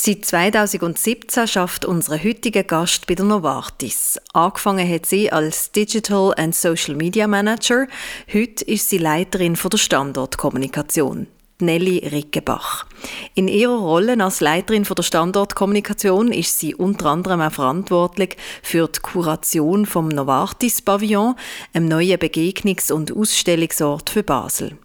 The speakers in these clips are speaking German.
Seit 2017 schafft unsere heutige Gast bei der Novartis. Angefangen hat sie als Digital and Social Media Manager. Heute ist sie Leiterin von der Standortkommunikation. Nelly Rickenbach. In ihrer Rolle als Leiterin von der Standortkommunikation ist sie unter anderem auch verantwortlich für die Kuration vom Novartis Pavillon, einem neuen Begegnungs- und Ausstellungsort für Basel.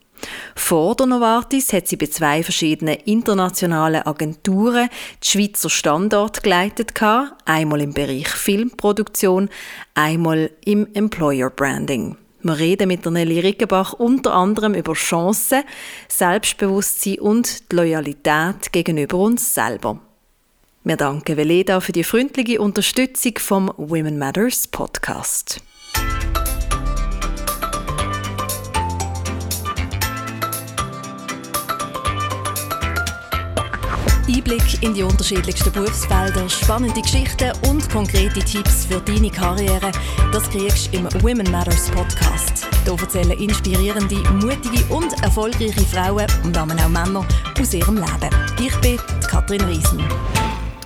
Vor der Novartis hat sie bei zwei verschiedenen internationalen Agenturen die Schweizer Standort geleitet, einmal im Bereich Filmproduktion, einmal im Employer Branding. Wir reden mit Nelly Rickenbach unter anderem über Chancen, Selbstbewusstsein und die Loyalität gegenüber uns selber. Wir danken Veleda für die freundliche Unterstützung vom Women Matters Podcast. Einblick in die unterschiedlichsten Berufsfelder, spannende Geschichten und konkrete Tipps für deine Karriere, das kriegst du im Women Matters Podcast. Hier erzählen inspirierende, mutige und erfolgreiche Frauen und damit auch Männer aus ihrem Leben. Ich bin Katrin Riesen.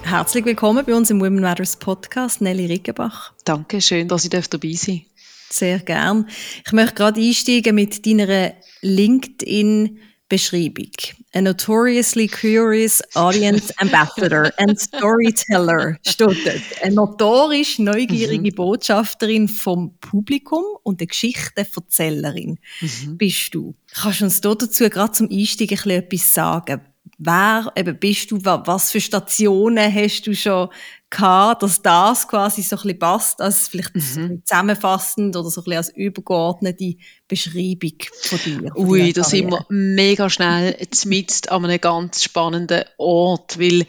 Herzlich willkommen bei uns im Women Matters Podcast, Nelly Rickenbach. Danke, schön, dass ich dabei sein Sehr gern. Ich möchte gerade einsteigen mit deiner LinkedIn- Beschreibung. A notoriously curious audience ambassador and storyteller steht dort. Eine notorisch neugierige mhm. Botschafterin vom Publikum und eine Geschichtenverzählerin mhm. bist du. Kannst du uns dazu gerade zum Einstieg ein bisschen etwas sagen? Wer eben bist du? Was für Stationen hast du schon gehabt, dass das quasi so ein bisschen passt, als vielleicht mhm. zusammenfassend oder so ein bisschen als übergeordnete Beschreibung von dir. Von Ui, da sind wir mega schnell zumindest an einem ganz spannenden Ort, weil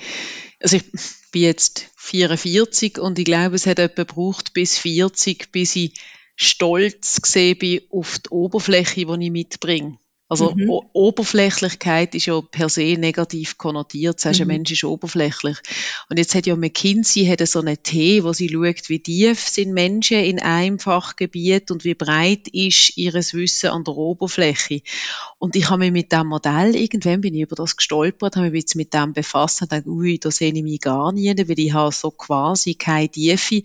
also ich bin jetzt 44 und ich glaube, es hat etwa gebraucht bis 40, bis ich stolz gesehen bin auf die Oberfläche, die ich mitbringe. Also mhm. Oberflächlichkeit ist ja per se negativ konnotiert. Sagst, mhm. ein Mensch ist oberflächlich. Und jetzt hat ja McKinsey hat so eine T, wo sie schaut, wie tief sind Menschen in einem Fachgebiet und wie breit ist ihres Wissen an der Oberfläche. Und ich habe mich mit dem Modell, irgendwann bin ich über das gestolpert, habe mich jetzt mit dem befasst und dachte, ui, da sehe ich mich gar nicht, weil ich habe so quasi keine Tiefe,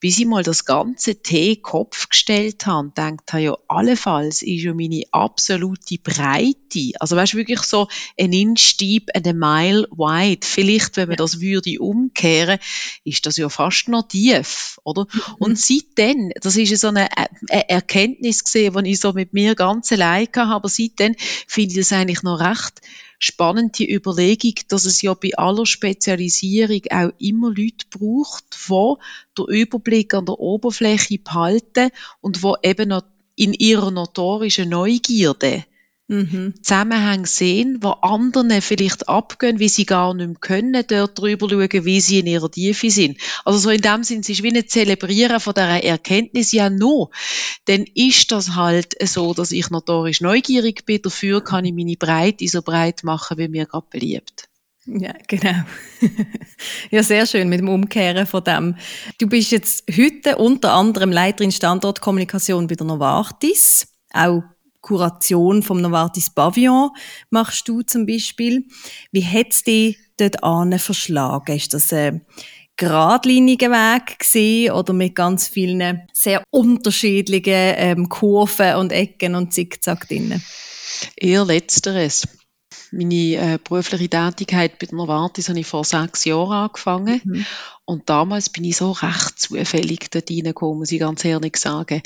bis ich mal das ganze T-Kopf gestellt habe und gedacht habe, ja, allenfalls ist ja meine absolute Breite, also weißt wirklich so ein Inch deep and a mile wide. Vielleicht, wenn man das würde umkehren, ist das ja fast noch tief, oder? Mhm. Und seitdem, das ist so eine, eine Erkenntnis gesehen, die ich so mit mir ganz allein hatte, aber seitdem finde ich das eigentlich noch recht spannend, die Überlegung, dass es ja bei aller Spezialisierung auch immer Leute braucht, die den Überblick an der Oberfläche behalten und wo eben noch in ihrer notorischen Neugierde mhm. Zusammenhänge sehen, wo anderen vielleicht abgehen, wie sie gar nicht mehr können, dort drüber schauen, wie sie in ihrer Tiefe sind. Also so in dem Sinn, es ist wie ein Zelebrieren von dieser Erkenntnis, ja nur, dann ist das halt so, dass ich notorisch neugierig bin, dafür kann ich meine Breite so breit machen, wie mir gerade beliebt. Ja, genau. ja, sehr schön mit dem Umkehren von dem. Du bist jetzt heute unter anderem Leiterin Standortkommunikation bei der Novartis, auch Kuration vom Novartis Pavillon machst du zum Beispiel. Wie hat es dich dort an verschlagen? Ist das ein geradliniger Weg gewesen oder mit ganz vielen sehr unterschiedlichen ähm, Kurven und Ecken und Zickzack drinnen? Eher letzteres. Meine äh, berufliche Tätigkeit bei Novartis habe ich vor sechs Jahren angefangen. Mhm. Und damals bin ich so recht zufällig dort reingekommen, muss ich ganz ehrlich sagen.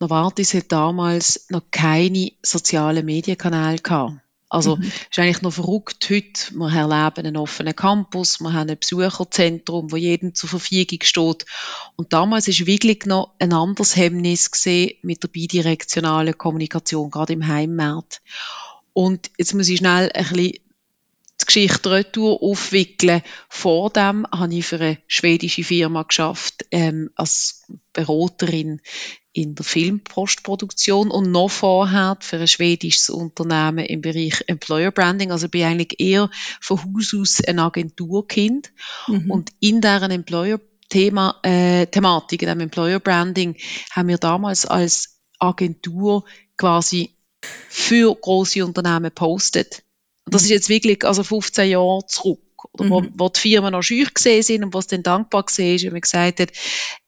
Novartis hat damals noch keine sozialen Medienkanäle gehabt. Also, mhm. ist eigentlich noch verrückt heute. Wir erleben einen offenen Campus, wir haben ein Besucherzentrum, wo jedem zur Verfügung steht. Und damals ist wirklich noch ein anderes Hemmnis gesehen mit der bidirektionalen Kommunikation, gerade im Heimmarkt. Und jetzt muss ich schnell ein bisschen die Geschichte retour aufwickeln. Vor dem habe ich für eine schwedische Firma geschafft ähm, als Beraterin in der Filmpostproduktion und noch vorher für ein schwedisches Unternehmen im Bereich Employer Branding. Also bin eigentlich eher von Haus aus ein Agenturkind mhm. und in deren Employer Thema, äh, Thematik, in dem Employer Branding, haben wir damals als Agentur quasi für große Unternehmen postet. Das ist jetzt wirklich also 15 Jahre zurück. Oder mhm. wo, wo die Firmen noch schüch gesehen sind und was dann dankbar gesehen ist, wenn man gesagt hat,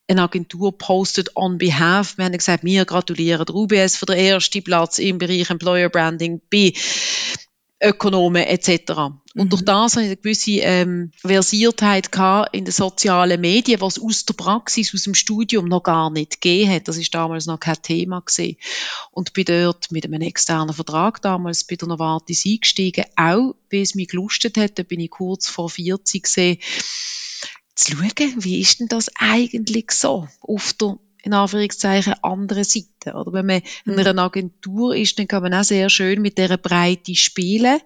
eine Agentur postet on behalf. Wir haben gesagt, wir gratulieren der UBS für den ersten Platz im Bereich Employer Branding bei Ökonomen etc. Und mhm. durch das habe ich eine gewisse ähm, Versiertheit in den sozialen Medien, was aus der Praxis, aus dem Studium noch gar nicht gegeben hat. Das ist damals noch kein Thema gewesen. Und bin dort mit einem externen Vertrag damals bei der Novartis eingestiegen, auch weil es mich gelustet hat. Da bin ich kurz vor 40 gesehen, zu schauen, wie ist denn das eigentlich so auf der in Anführungszeichen andere Seite. Oder wenn man in mhm. einer Agentur ist, dann kann man auch sehr schön mit dieser Breite spielen.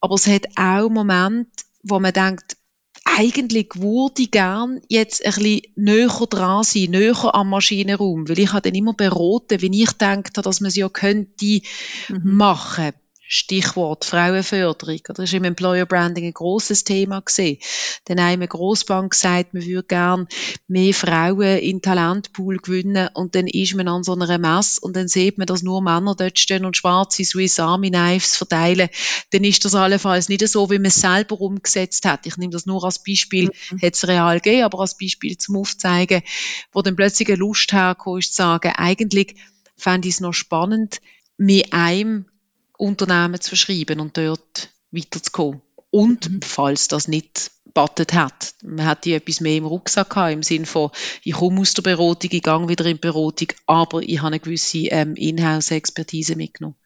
Aber es hat auch Momente, wo man denkt, eigentlich würde ich gern jetzt ein bisschen näher dran sein, näher am Maschinenraum, weil ich habe dann immer beraten, wenn ich denke, dass man es ja könnte mhm. machen Stichwort Frauenförderung. Das ist im Employer Branding ein großes Thema gesehen. Dann haben eine Grossbank gesagt, man würde gern mehr Frauen in Talentpool gewinnen und dann ist man an so einer Messe und dann sieht man, dass nur Männer dort stehen und schwarze Swiss Army Knives verteilen. Dann ist das allenfalls nicht so, wie man es selber umgesetzt hat. Ich nehme das nur als Beispiel, mhm. hat es real gegeben, aber als Beispiel zum Aufzeigen, wo dann plötzlich eine Lust herkommt, ist zu sagen, eigentlich fände ich es noch spannend, mit einem Unternehmen zu verschreiben und dort weiterzukommen. Und mhm. falls das nicht battet hat, man hat etwas mehr im Rucksack gehabt, im Sinne von, ich komme aus der Beratung, ich gehe wieder in die Beratung, aber ich habe eine gewisse ähm, Inhouse-Expertise mitgenommen.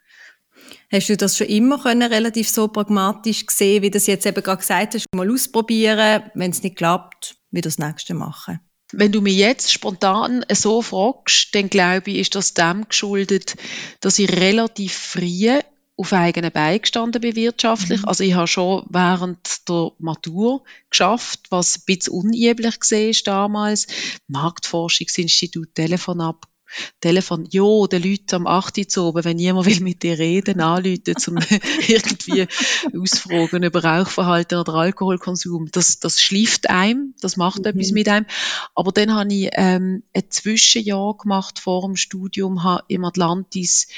Hast du das schon immer können, relativ so pragmatisch gesehen, wie du das jetzt eben gerade gesagt hast, mal ausprobieren, wenn es nicht klappt, wie das nächste machen? Wenn du mich jetzt spontan so fragst, dann glaube ich, ist das dem geschuldet, dass ich relativ früh auf eigenen Beinen gestanden bin wirtschaftlich. Mhm. Also ich habe schon während der Matur geschafft, was ein bisschen unüblich war damals. Marktforschungsinstitut, Telefon ab, Telefon, ja, den Leuten am 8. zu oben, wenn jemand will mit dir reden, anrufen, zum irgendwie ausfragen über Rauchverhalten oder Alkoholkonsum. Das, das schläft einem, das macht mhm. etwas mit einem. Aber dann habe ich ähm, ein Zwischenjahr gemacht vor dem Studium, habe im Atlantis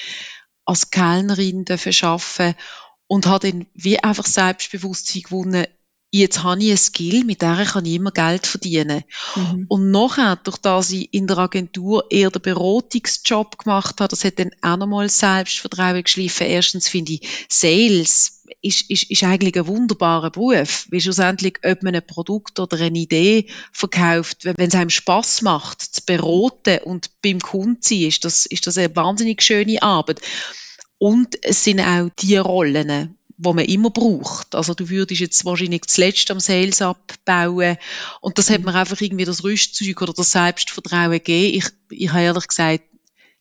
als Kellnerin arbeiten und habe dann wie einfach Selbstbewusstsein gewonnen, jetzt habe ich ein Skill, mit der kann ich immer Geld verdienen. Mhm. Und nachher, durch das ich in der Agentur eher den Beratungsjob gemacht habe, das hat dann auch nochmal Selbstvertrauen geschliffen. Erstens finde ich, Sales ist, ist, ist eigentlich ein wunderbarer Beruf, weil schlussendlich, ob man ein Produkt oder eine Idee verkauft, wenn es einem Spaß macht, zu beraten und beim Kunden zu sein, ist das, ist das eine wahnsinnig schöne Arbeit. Und es sind auch die Rollen, wo man immer braucht. Also du würdest jetzt wahrscheinlich zuletzt am Sales abbauen und das hat mhm. mir einfach irgendwie das Rüstzeug oder das Selbstvertrauen gegeben. Ich, ich habe ehrlich gesagt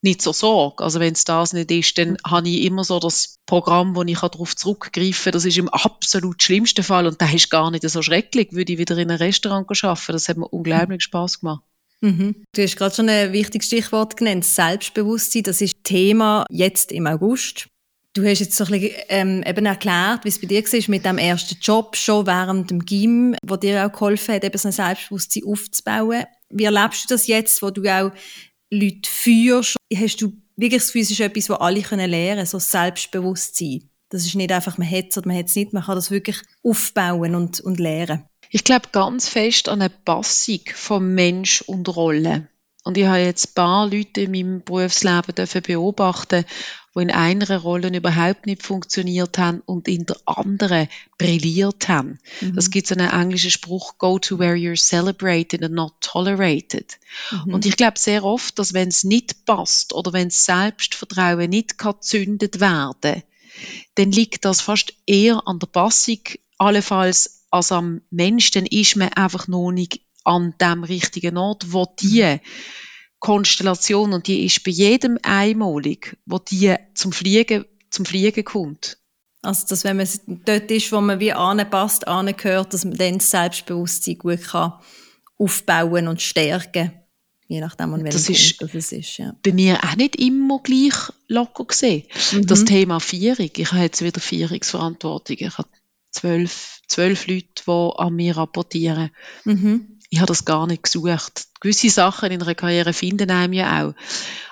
nicht so Sorge. Also wenn es das nicht ist, dann habe ich immer so das Programm, wo ich darauf zurückgreifen kann. Das ist im absolut schlimmsten Fall und das ist gar nicht so schrecklich, würde ich wieder in einem Restaurant arbeiten. Das hat mir unglaublich Spaß gemacht. Mhm. Du hast gerade schon ein wichtiges Stichwort genannt, Selbstbewusstsein. Das ist Thema jetzt im August. Du hast jetzt so ein bisschen, ähm, eben erklärt, wie es bei dir war mit dem ersten Job, schon während dem Gym, wo dir auch geholfen hat, eben so ein Selbstbewusstsein aufzubauen. Wie erlebst du das jetzt, wo du auch Leute führst? Hast du wirklich das Gefühl, etwas, was alle lernen können, so Selbstbewusstsein? Das ist nicht einfach, man hat es oder man hat es nicht, man kann das wirklich aufbauen und, und lernen. Ich glaube ganz fest an eine Passung von Mensch und Rolle. Und ich habe jetzt ein paar Leute in meinem Berufsleben beobachten die in einer Rolle überhaupt nicht funktioniert haben und in der anderen brilliert haben. Mhm. Das gibt einen englischen Spruch, go to where you're celebrated and not tolerated. Mhm. Und ich glaube sehr oft, dass wenn es nicht passt oder wenn das Selbstvertrauen nicht gezündet werden dann liegt das fast eher an der Passung, allenfalls als am Mensch, dann ist man einfach noch nicht an dem richtigen Ort, wo die mhm. Konstellation, und die ist bei jedem einmalig, wo die zum Fliegen, zum Fliegen kommt. Also, dass wenn man dort ist, wo man wie anpasst, angehört, dass man dann das Selbstbewusstsein gut kann aufbauen und stärken je nachdem, an welchem das ist Punkt das ist. Ja. Bei mir auch nicht immer gleich locker gesehen. Mhm. Das Thema Vierung, ich habe jetzt wieder Vierungsverantwortung. Ich habe zwölf, zwölf Leute, die an mir rapportieren. Mhm ich habe das gar nicht gesucht. Gewisse Sachen in einer Karriere finden einem ja auch.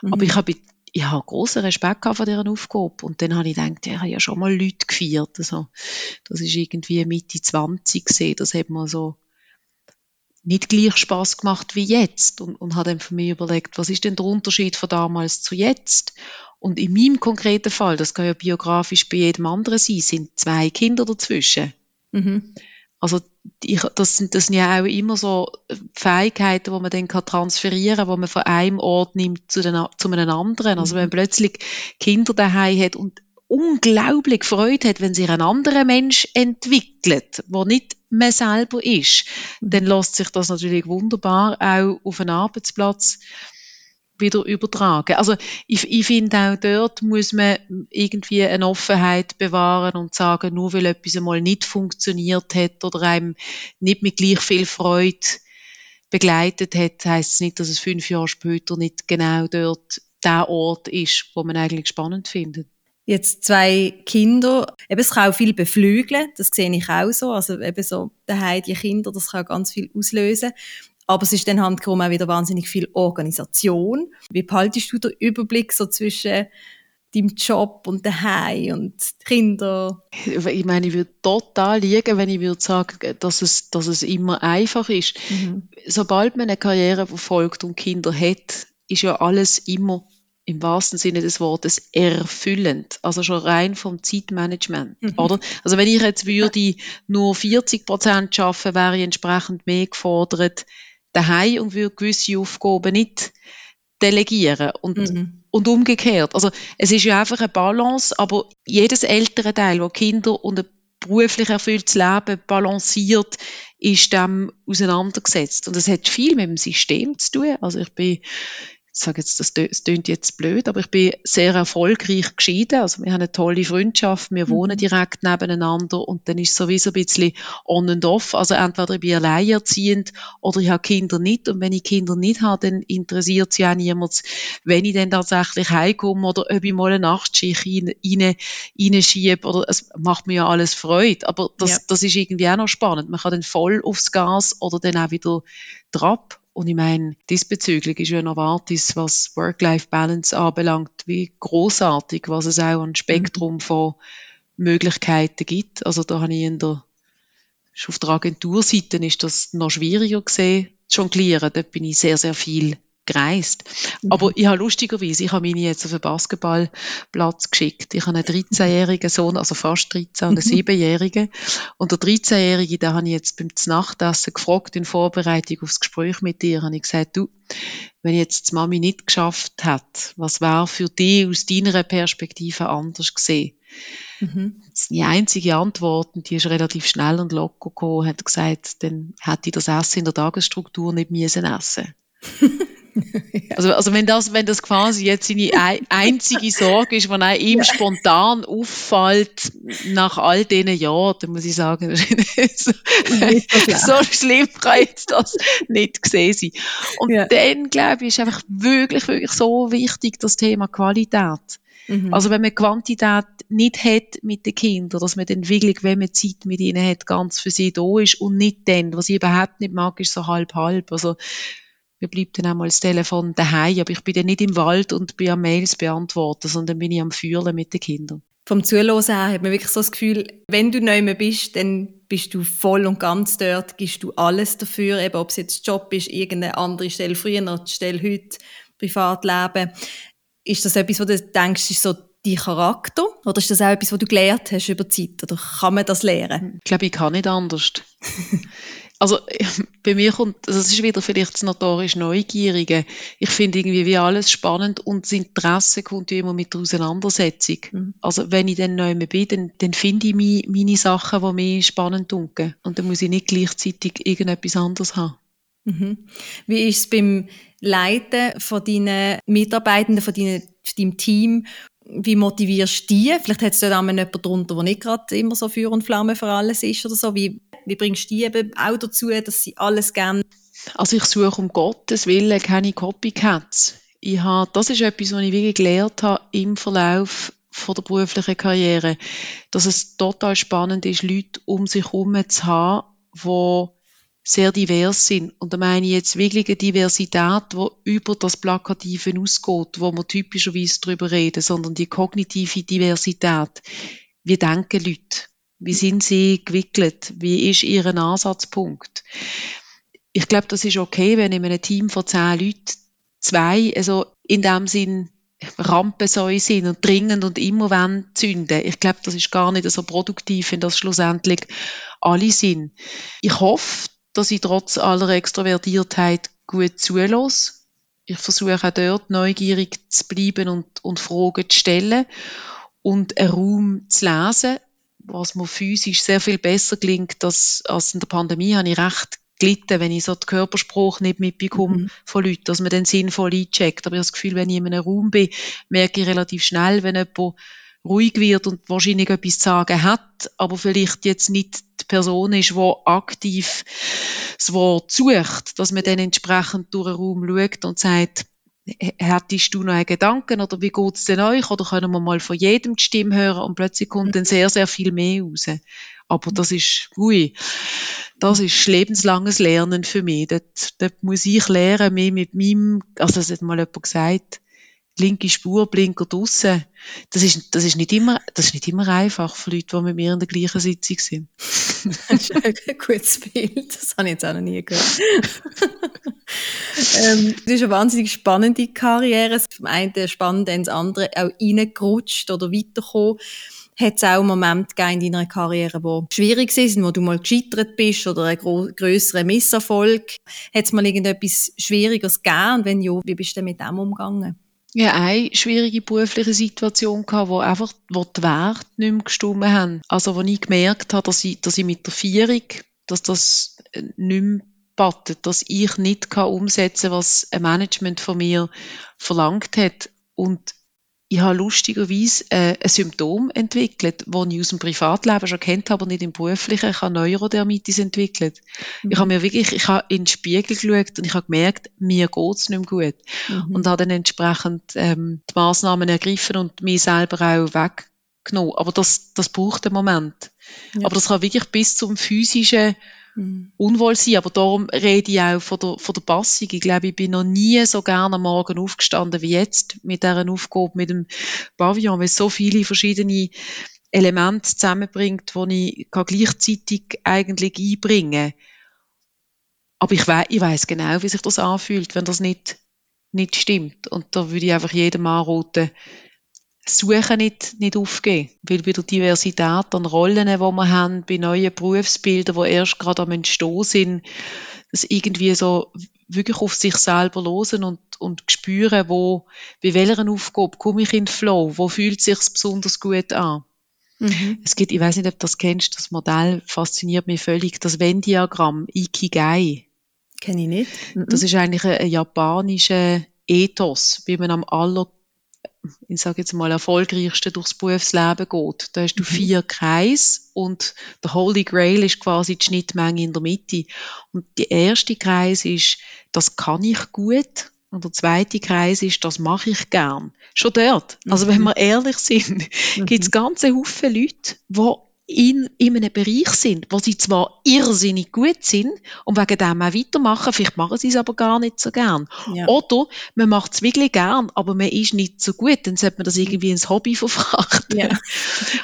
Mhm. Aber ich habe ich habe großen Respekt vor dieser Aufgabe. Und dann habe ich gedacht, ja, ich habe ja schon mal Leute gefeiert. Also, das ist irgendwie Mitte 20 gesehen. Das hat man so nicht gleich Spaß gemacht wie jetzt. Und, und habe dann für mich überlegt, was ist denn der Unterschied von damals zu jetzt? Und in meinem konkreten Fall, das kann ja biografisch bei jedem anderen sein, sind zwei Kinder dazwischen. Mhm. Also ich, das, sind, das sind ja auch immer so Fähigkeiten, die man dann kann transferieren kann, die man von einem Ort nimmt zu, den, zu einem anderen. Also wenn man mhm. plötzlich Kinder daheim hat und unglaublich Freude hat, wenn sich ein anderer Mensch entwickelt, der nicht mehr selber ist, mhm. dann lässt sich das natürlich wunderbar auch auf einen Arbeitsplatz wieder übertragen. Also ich, ich finde auch dort muss man irgendwie eine Offenheit bewahren und sagen, nur weil etwas einmal nicht funktioniert hat oder einem nicht mit gleich viel Freude begleitet hat, heißt es nicht, dass es fünf Jahre später nicht genau dort der Ort ist, wo man eigentlich spannend findet. Jetzt zwei Kinder, eben, es kann auch viel beflügeln, das sehe ich auch so, also eben so daheim die Kinder, das kann ganz viel auslösen. Aber es ist dann handgekommen auch wieder wahnsinnig viel Organisation. Wie behaltest du den Überblick so zwischen deinem Job und daheim und Kinder? Ich meine, ich würde total liegen, wenn ich würde sagen, dass es, dass es immer einfach ist. Mhm. Sobald man eine Karriere verfolgt und Kinder hat, ist ja alles immer im wahrsten Sinne des Wortes erfüllend. Also schon rein vom Zeitmanagement, mhm. oder? Also wenn ich jetzt würde nur 40 Prozent schaffen, wäre ich entsprechend mehr gefordert, daheim und würde gewisse Aufgaben nicht delegieren und, mhm. und umgekehrt. Also es ist ja einfach eine Balance, aber jedes ältere Teil, wo Kinder und ein beruflich erfülltes Leben balanciert, ist dem auseinandergesetzt. Und es hat viel mit dem System zu tun. Also ich bin ich sage jetzt, das, das klingt jetzt blöd, aber ich bin sehr erfolgreich geschieden. Also wir haben eine tolle Freundschaft, wir mhm. wohnen direkt nebeneinander und dann ist sowieso ein bisschen on and off. Also entweder ich bin alleinerziehend oder ich habe Kinder nicht und wenn ich Kinder nicht habe, dann interessiert sie auch niemand, wenn ich dann tatsächlich heimkomme oder ob ich mal eine Nachtschicht rein, rein, reinschiebe oder es macht mir ja alles Freude. Aber das, ja. das ist irgendwie auch noch spannend. Man kann dann voll aufs Gas oder dann auch wieder drauf. Und ich meine, diesbezüglich ist ja Novartis, was Work-Life-Balance anbelangt, wie großartig, was es auch ein Spektrum mhm. von Möglichkeiten gibt. Also da habe ich in der, auf der Agenturseite ist das noch schwieriger gesehen, zu jonglieren. Da bin ich sehr, sehr viel gereist. Mhm. Aber ich habe lustigerweise, ich habe meine jetzt auf den Basketballplatz geschickt. Ich habe einen 13-jährigen Sohn, also fast 13, und einen 7-jährigen. Und der 13-jährige, den habe ich jetzt beim Nachtessen gefragt in Vorbereitung aufs Gespräch mit dir, habe ich gesagt, du, wenn jetzt die Mami nicht geschafft hat, was wäre für dich aus deiner Perspektive anders gesehen? Mhm. Die einzige Antwort, und die ist relativ schnell und locker gekommen, hat gesagt, dann hätte ich das Essen in der Tagesstruktur nicht müssen essen. Also, also wenn das, wenn das quasi jetzt seine einzige Sorge ist, er ihm ja. spontan auffällt nach all diesen Jahren, dann muss ich sagen, so, so, schlimm kann jetzt das nicht gesehen sein. Und ja. dann, glaube ich, ist einfach wirklich, wirklich so wichtig, das Thema Qualität. Mhm. Also wenn man Quantität nicht hat mit den Kindern, dass man dann wirklich, wenn man Zeit mit ihnen hat, ganz für sie da ist und nicht dann, was ich überhaupt nicht mag, ist so halb-halb. Also mir bleibt dann einmal das Telefon daheim, aber ich bin dann nicht im Wald und bin am Mails beantworten, sondern bin ich am Fühlen mit den Kindern. Vom Zuhören her hat man wirklich so das Gefühl, wenn du neu bist, dann bist du voll und ganz dort, gibst du alles dafür, eben ob es jetzt Job ist, irgendeine andere Stelle früher, die Stelle heute, Privatleben. Ist das etwas, wo du denkst, ist so dein Charakter? Oder ist das auch etwas, was du gelernt hast über die Zeit? Oder kann man das lernen? Ich glaube, ich kann nicht anders. also bei mir kommt, also es ist wieder vielleicht das notorisch Neugierige. Ich finde irgendwie wie alles spannend und das Interesse kommt wie immer mit der Auseinandersetzung. Mhm. Also wenn ich dann neu bin, dann, dann finde ich meine, meine Sachen, die mich spannend dunkeln. Und dann muss ich nicht gleichzeitig irgendetwas anderes haben. Mhm. Wie ist es beim Leiten von deinen Mitarbeitenden, von, deinen, von deinem Team? Wie motivierst du die? Vielleicht hat es dort auch jemanden darunter, der nicht gerade immer so Feuer und Flamme für alles ist oder so. Wie, wie bringst du die eben auch dazu, dass sie alles gerne... Also ich suche um Gottes Willen keine Copycats. Ich habe, das ist etwas, was ich wirklich gelernt habe im Verlauf von der beruflichen Karriere, dass es total spannend ist, Leute um sich herum zu haben, die sehr divers sind. Und da meine ich jetzt wirklich eine Diversität, die über das Plakative ausgeht, wo wir typischerweise darüber reden, sondern die kognitive Diversität. Wie denken Leute? Wie sind sie gewickelt? Wie ist ihr Ansatzpunkt? Ich glaube, das ist okay, wenn in einem Team von zehn Leuten zwei, also in dem Sinn Rampensäue sind und dringend und immer wollen zünden. Ich glaube, das ist gar nicht so produktiv, wenn das schlussendlich alle sind. Ich hoffe, dass ich trotz aller Extrovertiertheit gut zulasse. Ich versuche auch dort neugierig zu bleiben und, und Fragen zu stellen und einen Raum zu lesen, was mir physisch sehr viel besser gelingt als, als in der Pandemie, habe ich recht gelitten, wenn ich so den Körperspruch nicht mitbekomme mhm. von Leuten, dass man den sinnvoll eincheckt. Aber ich habe das Gefühl, wenn ich in einem Raum bin, merke ich relativ schnell, wenn jemand ruhig wird und wahrscheinlich etwas zu sagen hat, aber vielleicht jetzt nicht die Person ist, die aktiv das Wort sucht, dass man dann entsprechend durch den Raum schaut und sagt, hättest du noch einen Gedanken oder wie geht's denn euch oder können wir mal von jedem die Stimme hören und plötzlich kommt dann sehr, sehr viel mehr raus. Aber das ist, ui, das ist lebenslanges Lernen für mich. Dort, dort muss ich lernen, mehr mit meinem, also es hat mal jemand gesagt, linke Spur, Blinker draussen. Das ist, das ist nicht immer, das ist nicht immer einfach für Leute, die mit mir in der gleichen Sitzung sind. das ist ein gutes Bild. Das habe ich jetzt auch noch nie gehört. ähm, das ist eine wahnsinnig spannende Karriere. Vom einen spannend ins andere auch reingerutscht oder weitergekommen. Hat es auch Momente gegeben in deiner Karriere, die schwierig sind, wo du mal gescheitert bist oder einen größeren Misserfolg? Hat es mal irgendetwas Schwieriges gegeben? Und wenn ja, wie bist du mit dem umgegangen? Ja, eine schwierige berufliche Situation gehabt, wo einfach, wo die Werte nicht mehr gestimmt haben. Also, wo ich gemerkt habe, dass ich, dass ich mit der Vierung, dass das äh, nicht mehr battet, dass ich nicht umsetzen kann, was ein Management von mir verlangt hat. Und ich habe lustigerweise äh, ein Symptom entwickelt, das ich aus dem Privatleben schon kennt, aber nicht im beruflichen. Ich habe Neurodermitis entwickelt. Mhm. Ich habe mir wirklich, ich habe in den Spiegel geschaut und ich habe gemerkt, mir geht's nicht mehr gut. Mhm. Und habe dann entsprechend ähm, die Massnahmen ergriffen und mich selber auch weggenommen. Aber das, das braucht einen Moment. Ja. Aber das kann wirklich bis zum physischen mhm. unwohl sein. Aber darum rede ich auch von der, von der Passung. Ich glaube, ich bin noch nie so gerne am Morgen aufgestanden wie jetzt mit dieser Aufgabe mit dem Pavillon, weil es so viele verschiedene Elemente zusammenbringt, die ich gleichzeitig eigentlich einbringen kann. Aber ich, we ich weiß genau, wie sich das anfühlt, wenn das nicht, nicht stimmt. Und da würde ich einfach jedem anraten, Suchen nicht, nicht aufgeben. Weil bei der Diversität an Rollen, die wir haben, bei neuen Berufsbildern, die erst gerade am Entstehen sind, das irgendwie so wirklich auf sich selber losen und, und spüren, wo, bei welcher Aufgabe komme ich in den Flow, wo fühlt es sich besonders gut an. Mhm. Es gibt, ich weiß nicht, ob du das kennst, das Modell fasziniert mich völlig, das Venn-Diagramm, Ikigai. Kenne ich nicht. Mhm. Das ist eigentlich ein, ein japanischer Ethos, wie man am aller ich sage jetzt mal, erfolgreichsten durchs Berufsleben geht. Da hast du mhm. vier Kreise und der Holy Grail ist quasi die Schnittmenge in der Mitte. Und der erste Kreis ist, das kann ich gut. Und der zweite Kreis ist, das mache ich gern. Schon dort. Also wenn mhm. wir ehrlich sind, mhm. gibt es ganze Haufen Leute, die in, in einem Bereich sind, wo sie zwar irrsinnig gut sind und wegen dem auch weitermachen, vielleicht machen sie es aber gar nicht so gern. Ja. Oder man macht es wirklich gern, aber man ist nicht so gut, dann sollte man das irgendwie ins Hobby verfrachten. Ja.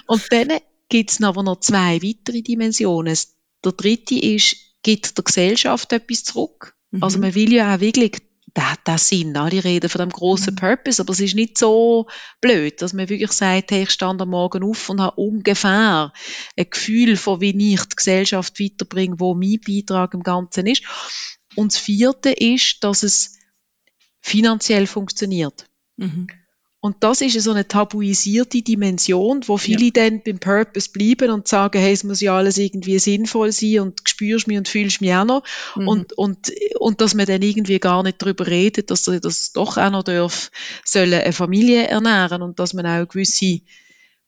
Und dann gibt es aber noch zwei weitere Dimensionen. Der dritte ist, gibt der Gesellschaft etwas zurück? Mhm. Also man will ja auch wirklich der hat das Sinn. Alle reden von dem grossen mhm. Purpose, aber es ist nicht so blöd, dass man wirklich sagt, hey, ich stand am Morgen auf und habe ungefähr ein Gefühl von, wie ich die Gesellschaft weiterbringe, wo mein Beitrag im Ganzen ist. Und das vierte ist, dass es finanziell funktioniert. Mhm. Und das ist so eine tabuisierte Dimension, wo viele ja. dann beim Purpose bleiben und sagen, hey, es muss ja alles irgendwie sinnvoll sein und spürst mich und fühlst mich auch noch. Mhm. Und, und, und dass man dann irgendwie gar nicht darüber redet, dass das doch auch noch darf, sollen eine Familie ernähren und dass man auch gewisse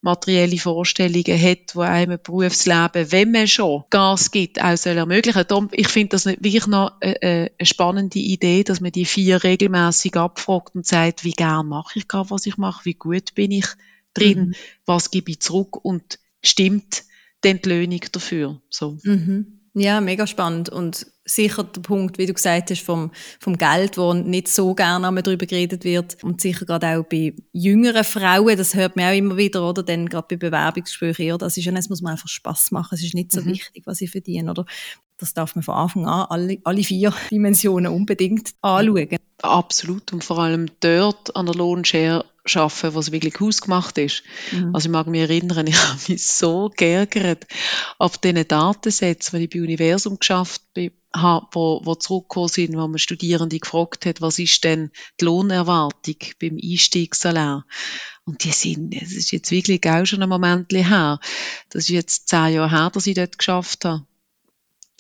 materielle Vorstellungen hat, die einem ein Berufsleben, wenn man schon Gas gibt, auch soll ermöglichen. Darum, ich finde das wirklich noch eine, eine, spannende Idee, dass man die vier regelmäßig abfragt und sagt, wie gern mache ich gerade, was ich mache, wie gut bin ich drin, mhm. was gebe ich zurück und stimmt die Entlöhnung dafür. So. Mhm. Ja, mega spannend und sicher der Punkt, wie du gesagt hast, vom, vom Geld, wo nicht so gerne darüber geredet wird und sicher gerade auch bei jüngeren Frauen, das hört man auch immer wieder, oder? Dann gerade bei Bewerbungsgesprächen, ja, das ist ja, es muss man einfach Spaß machen, es ist nicht so mhm. wichtig, was ich verdiene, oder? Das darf man von Anfang an alle, alle vier Dimensionen unbedingt anschauen. Absolut und vor allem dort an der Lohnschere arbeiten, was wirklich hausgemacht ist. Mhm. Also ich mag mich erinnern, ich habe mich so geärgert auf diesen Datensätzen, die ich bei Universum geschafft habe, wo, wo zurückgekommen sind, wo man Studierende gefragt hat, was ist denn die Lohnerwartung beim Einstiegssalär? Und die sind, es ist jetzt wirklich auch schon ein Moment her. Das ist jetzt zehn Jahre her, dass ich dort geschafft habe.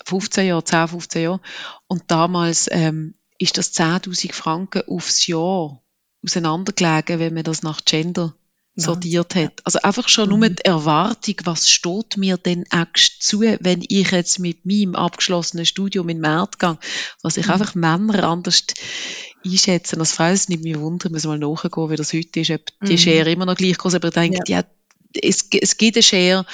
15 Jahre, 10, 15 Jahre. Und damals ähm, ist das 10.000 Franken aufs Jahr auseinandergelegen, wenn man das nach Gender ja. sortiert hat. Also einfach schon mhm. nur die Erwartung, was steht mir denn echt zu, wenn ich jetzt mit meinem abgeschlossenen Studium in den Markt gehe, was ich mhm. einfach Männer anders einschätzen als Frauen. Es nimmt mich wunder, muss mal nachgehen, wie das heute ist, ob die mhm. Schere immer noch gleich groß, aber ich denke, ja. ja es, es gibt eine Schere,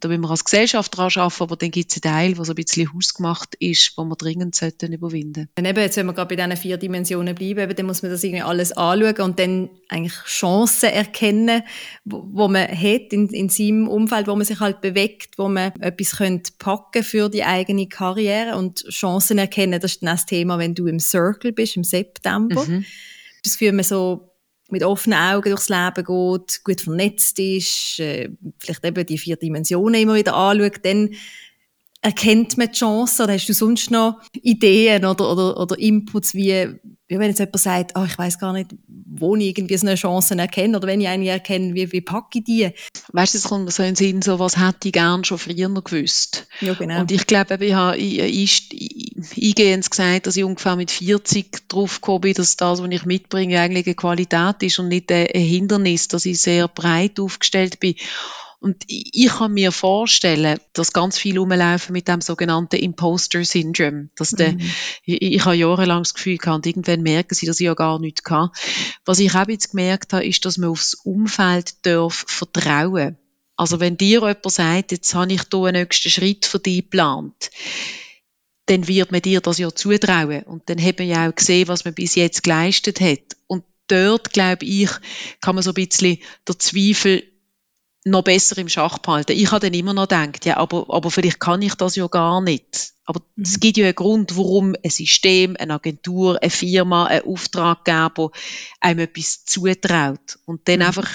da müssen wir als Gesellschaft daran arbeiten, aber dann gibt es einen Teil, der so ein bisschen hausgemacht ist, wo wir dringend sollten überwinden sollten. Eben, jetzt, wenn wir gerade bei diesen vier Dimensionen bleiben, dann muss man das irgendwie alles anschauen und dann eigentlich Chancen erkennen, wo, wo man hat in, in seinem Umfeld, wo man sich halt bewegt, wo man etwas könnte packen für die eigene Karriere und Chancen erkennen, das ist dann das Thema, wenn du im Circle bist, im September. Mhm. Das Gefühl, man so mit offenen Augen durchs Leben geht, gut vernetzt ist, äh, vielleicht eben die vier Dimensionen immer wieder anschaut, dann erkennt man die Chance oder hast du sonst noch Ideen oder, oder, oder Inputs, wie, wie wenn jetzt jemand sagt, oh, ich weiß gar nicht, wo ich irgendwie so eine Chance erkenne oder wenn ich eine erkenne, wie, wie packe ich die? Weißt du, es kommt so in den Sinn, so was hätte ich gern schon früher noch gewusst. Ja, genau. Und ich glaube, ich habe eingehend gesagt, dass ich ungefähr mit 40 drauf gekommen bin, dass das, was ich mitbringe, eigentlich eine Qualität ist und nicht ein Hindernis, dass ich sehr breit aufgestellt bin. Und ich kann mir vorstellen, dass ganz viele rumlaufen mit dem sogenannten Imposter Syndrome. Dass der, mhm. ich, ich habe jahrelang das Gefühl gehabt, und irgendwann merken sie, dass ich ja gar nichts kann. Was ich auch jetzt gemerkt habe, ist, dass man aufs Umfeld darf vertrauen. Also wenn dir jemand sagt, jetzt habe ich hier einen nächsten Schritt für dich geplant, dann wird man dir das ja zutrauen. Und dann hat man ja auch gesehen, was man bis jetzt geleistet hat. Und dort, glaube ich, kann man so ein bisschen der Zweifel noch besser im Schach behalten. Ich habe dann immer noch gedacht, ja, aber, aber vielleicht kann ich das ja gar nicht. Aber mhm. es gibt ja einen Grund, warum ein System, eine Agentur, eine Firma, ein Auftraggeber einem etwas zutraut. Und dann mhm. einfach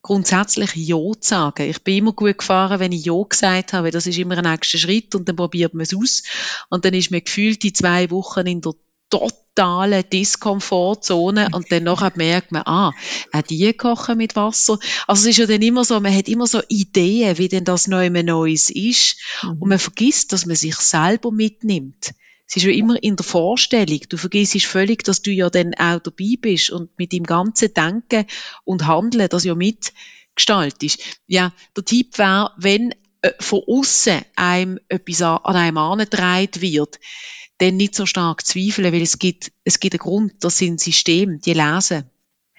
grundsätzlich Ja zu sagen. Ich bin immer gut gefahren, wenn ich Ja gesagt habe, das ist immer ein nächster Schritt und dann probiert man es aus. Und dann ist man gefühlt die zwei Wochen in der totale Diskomfortzone und dann nachher merkt man, ah, auch die kochen mit Wasser. Also es ist ja dann immer so, man hat immer so Ideen, wie denn das neu Neues ist mhm. und man vergisst, dass man sich selber mitnimmt. Es ist ja immer in der Vorstellung. Du vergisst völlig, dass du ja dann auch dabei bist und mit dem ganzen Denken und Handeln das ja mitgestaltest. Ja, der Tipp wäre, wenn äh, von außen einem etwas an, an einem angetragen wird, dann nicht so stark zweifeln, weil es gibt, es gibt einen Grund, das sind Systeme, die lesen.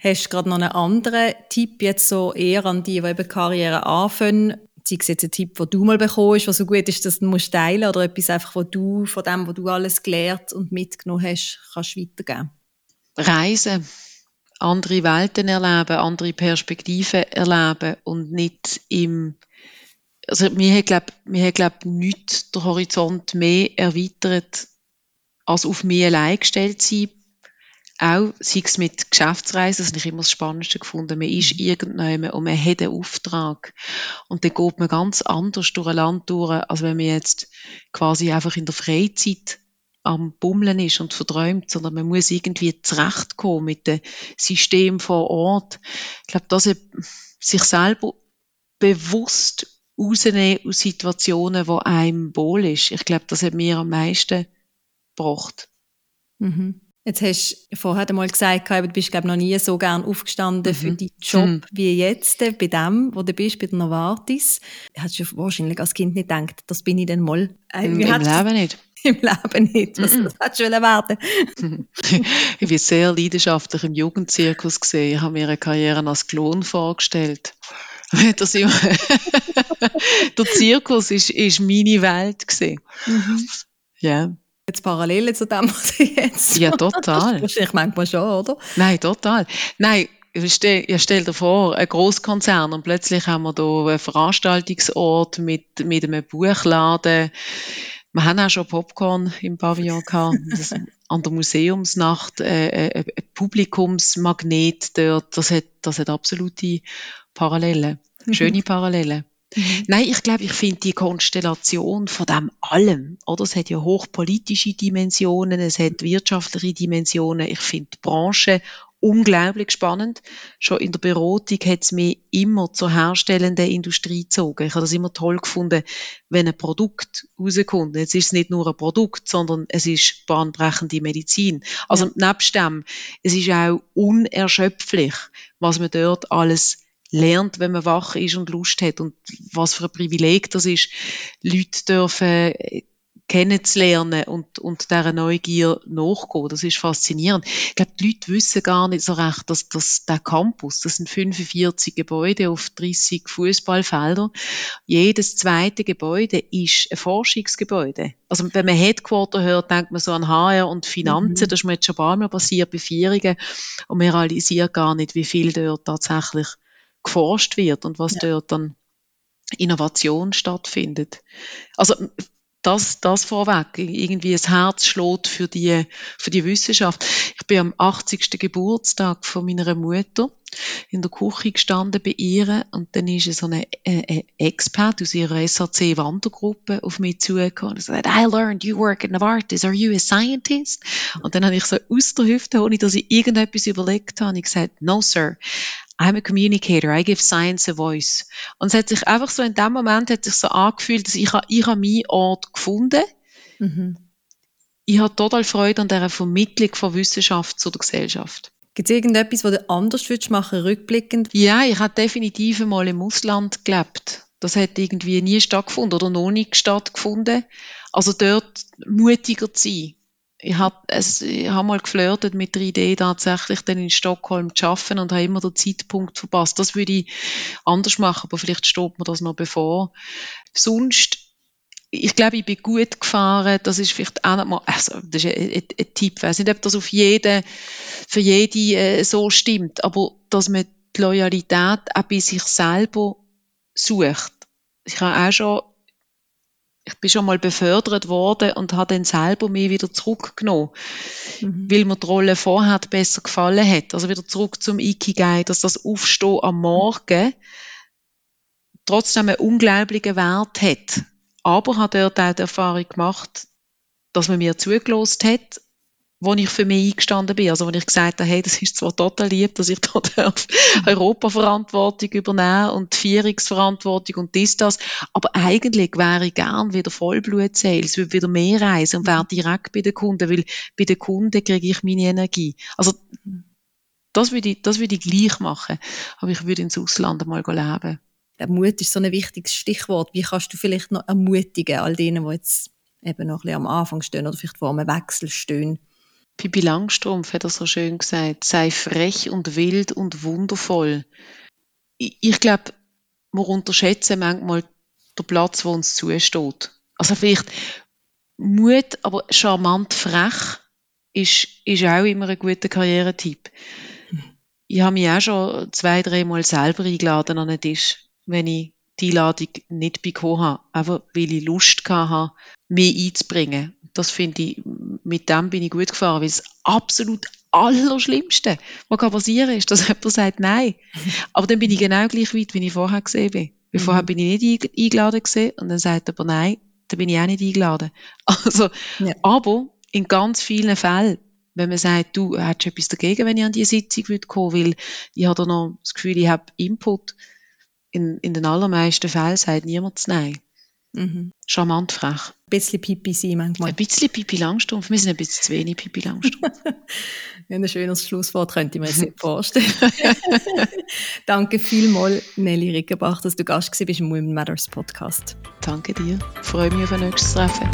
Hast du gerade noch einen anderen Tipp jetzt so eher an die, die eben Karriere anfangen? Sei es jetzt ein Tipp, den du mal bekommst, der so gut ist, dass du musst teilen oder etwas einfach, wo du von dem, was du alles gelernt und mitgenommen hast, kannst weitergeben? Reisen. Andere Welten erleben, andere Perspektiven erleben und nicht im also mir hat glaube mir hat glaub nichts der Horizont mehr erweitert als auf mich allein gestellt sein. Auch, sei es mit Geschäftsreisen, das habe ich immer das Spannendste gefunden. Man ist irgendjemand und man hat einen Auftrag. Und dann geht man ganz anders durch ein Land durch, als wenn man jetzt quasi einfach in der Freizeit am Bummeln ist und verträumt, sondern man muss irgendwie zurechtkommen mit dem System vor Ort. Ich glaube, dass sich selber bewusst rausnehmen aus Situationen, wo einem wohl ist. Ich glaube, das hat mir am meisten gebracht. Mhm. Jetzt hast du vorher einmal gesagt, du bist glaub, noch nie so gern aufgestanden mhm. für deinen Job mhm. wie jetzt, bei dem, wo du bist, bei der Novartis. Hast du wahrscheinlich als Kind nicht gedacht, das bin ich dann mal. Äh, Im, Im Leben nicht. Im Leben nicht. Was, was hättest du werden Ich bin sehr leidenschaftlich im Jugendzirkus gesehen. Ich habe mir eine Karriere als Klon vorgestellt. der Zirkus ist, ist meine Welt gesehen. Mhm. Ja. Jetzt Parallelen zu dem, was du jetzt Ja, total. Wahrscheinlich manchmal schon, oder? Nein, total. Nein, ich stell, ich stell dir vor, ein Großkonzern und plötzlich haben wir hier einen Veranstaltungsort mit, mit einem Buchladen. Wir haben auch schon Popcorn im Pavillon gehabt. Das, an der Museumsnacht äh, äh, ein Publikumsmagnet dort. Das hat, das hat absolute Parallelen. Schöne Parallelen. Mhm. Nein, ich glaube, ich finde die Konstellation von dem allem, oder? Es hat ja hochpolitische Dimensionen, es hat wirtschaftliche Dimensionen. Ich finde die Branche unglaublich spannend. Schon in der Beratung hat es mich immer zur herstellenden Industrie gezogen. Ich habe das immer toll gefunden, wenn ein Produkt rauskommt. Jetzt ist es nicht nur ein Produkt, sondern es ist bahnbrechende Medizin. Also ja. nebst dem, es ist auch unerschöpflich, was man dort alles lernt, wenn man wach ist und Lust hat und was für ein Privileg das ist. Leute dürfen kennenzulernen und, und dieser Neugier nachgehen. Das ist faszinierend. Ich glaube, die Leute wissen gar nicht so recht, dass, dass der Campus, das sind 45 Gebäude auf 30 Fußballfeldern. Jedes zweite Gebäude ist ein Forschungsgebäude. Also wenn man Headquarter hört, denkt man so an HR und Finanzen. Mhm. Das ist mir jetzt schon ein paar Mal passiert bei Vierungen. Und man realisiert gar nicht, wie viel dort tatsächlich geforscht wird und was ja. dort dann Innovation stattfindet. Also das, das vorweg, irgendwie ein Herz schlägt für die, für die Wissenschaft. Ich bin am 80. Geburtstag von meiner Mutter in der Küche gestanden bei ihr und dann ist so eine, äh, äh Expert aus ihrer SAC-Wandergruppe auf mich zugekommen und gesagt, I learned you work in Novartis, are you a scientist? Und dann habe ich so aus der Hüfte, ohne dass ich irgendetwas überlegt habe, ich gesagt, no sir, I'm a communicator, I give science a voice. Und es hat sich einfach so in dem Moment hat sich so angefühlt, dass ich, ich habe meinen Ort gefunden. Mhm. Ich habe total Freude an dieser Vermittlung von Wissenschaft zu der Gesellschaft. Gibt es irgendetwas, was du anders würdest machen, rückblickend? Ja, ich habe definitiv einmal im Ausland gelebt. Das hat irgendwie nie stattgefunden oder noch nicht stattgefunden. Also dort mutiger zu sein ich habe hab mal geflirtet mit der Idee, tatsächlich dann in Stockholm zu arbeiten und habe immer den Zeitpunkt verpasst. Das würde ich anders machen, aber vielleicht steht mir das noch bevor. Sonst, ich glaube, ich bin gut gefahren. Das ist vielleicht auch noch mal, also, das ist ein, ein, ein Tipp. Ich weiß nicht, ob das auf jeden, für jede äh, so stimmt, aber dass man die Loyalität auch bei sich selber sucht. Ich habe auch schon ich bin schon mal befördert worden und habe dann selber mich wieder zurückgenommen, mhm. weil mir die Rolle vorher besser gefallen hat. Also wieder zurück zum Ikigai, dass das Aufstehen am Morgen trotzdem einen unglaublichen Wert hat. Aber hat dort auch die Erfahrung gemacht, dass man mir zugelost hat wo ich für mich eingestanden bin. Also, wo ich gesagt habe, hey, das ist zwar total lieb, dass ich da darf Europaverantwortung übernehmen und Vierungsverantwortung und dies, das. Aber eigentlich wäre ich gern wieder Vollblut-Sales, würde wieder mehr reisen und wäre direkt bei den Kunden, weil bei den Kunden kriege ich meine Energie. Also, das würde ich, das würde ich gleich machen. Aber ich würde ins Ausland mal leben. Mut ist so ein wichtiges Stichwort. Wie kannst du vielleicht noch ermutigen, all denen, die jetzt eben noch ein bisschen am Anfang stehen oder vielleicht vor einem Wechsel stehen? Pippi Langstrumpf hat das so schön gesagt, sei frech und wild und wundervoll. Ich, ich glaube, wir unterschätzen manchmal den Platz, wo uns zusteht. Also vielleicht Mut, aber charmant frech ist, ist auch immer ein guter Karrieretipp. Ich habe mich auch schon zwei, dreimal selber eingeladen an einen Tisch, wenn ich die Einladung nicht bekommen habe. Einfach weil ich Lust hatte, mich einzubringen. Das finde ich, mit dem bin ich gut gefahren, weil das absolut Allerschlimmste, was kann passieren ist, dass jemand sagt Nein. Aber dann bin ich genau gleich weit, wie ich vorher gesehen bin. Weil mhm. vorher bin ich nicht eingeladen gesehen und dann sagt er aber Nein, dann bin ich auch nicht eingeladen. Also, ja. aber in ganz vielen Fällen, wenn man sagt, du hättest etwas dagegen, wenn ich an die Sitzung kommen würde, weil ich habe noch das Gefühl, ich habe Input, in, in den allermeisten Fällen sagt niemand Nein. Mhm. Charmant frech. Ein bisschen Pipi sein manchmal. Ein bisschen Pipi Langstrumpf. Wir sind ein bisschen zu wenig Pipi Langstrumpf. ja, ein schönes Schlusswort könnte ich mir jetzt nicht vorstellen. Danke vielmals, Nelly Rickenbach, dass du Gast bist im Women Matters Podcast. Danke dir. Ich freue mich auf ein nächstes Treffen.